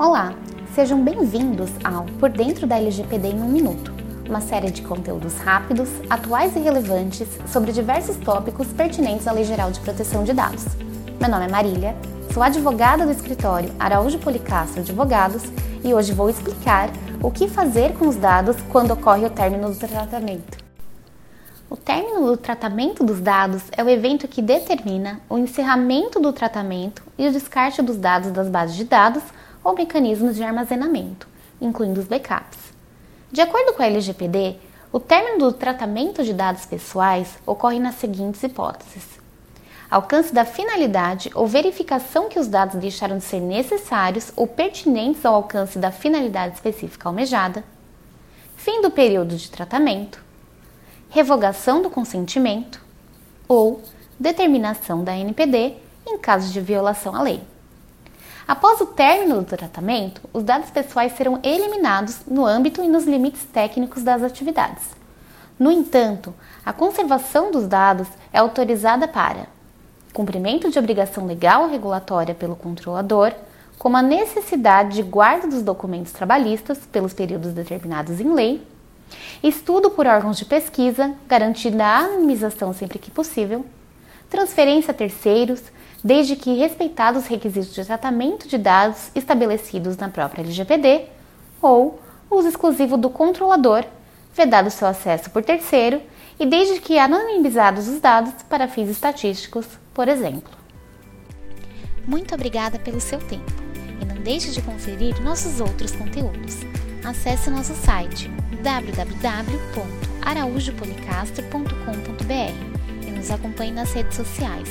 Olá, sejam bem-vindos ao Por Dentro da LGPD em um Minuto, uma série de conteúdos rápidos, atuais e relevantes sobre diversos tópicos pertinentes à Lei Geral de Proteção de Dados. Meu nome é Marília, sou advogada do escritório Araújo Policastro Advogados e hoje vou explicar o que fazer com os dados quando ocorre o término do tratamento. O término do tratamento dos dados é o evento que determina o encerramento do tratamento e o descarte dos dados das bases de dados ou mecanismos de armazenamento, incluindo os backups. De acordo com a LGPD, o término do tratamento de dados pessoais ocorre nas seguintes hipóteses: alcance da finalidade ou verificação que os dados deixaram de ser necessários ou pertinentes ao alcance da finalidade específica almejada, fim do período de tratamento, revogação do consentimento ou determinação da NPD em caso de violação à lei. Após o término do tratamento, os dados pessoais serão eliminados no âmbito e nos limites técnicos das atividades. No entanto, a conservação dos dados é autorizada para cumprimento de obrigação legal ou regulatória pelo controlador, como a necessidade de guarda dos documentos trabalhistas pelos períodos determinados em lei, estudo por órgãos de pesquisa, garantindo a anonimização sempre que possível, transferência a terceiros, desde que respeitados os requisitos de tratamento de dados estabelecidos na própria LGPD, ou uso exclusivo do controlador, vedado seu acesso por terceiro, e desde que anonimizados os dados para fins estatísticos, por exemplo. Muito obrigada pelo seu tempo e não deixe de conferir nossos outros conteúdos. Acesse nosso site www.araújopolicastro.com.br e nos acompanhe nas redes sociais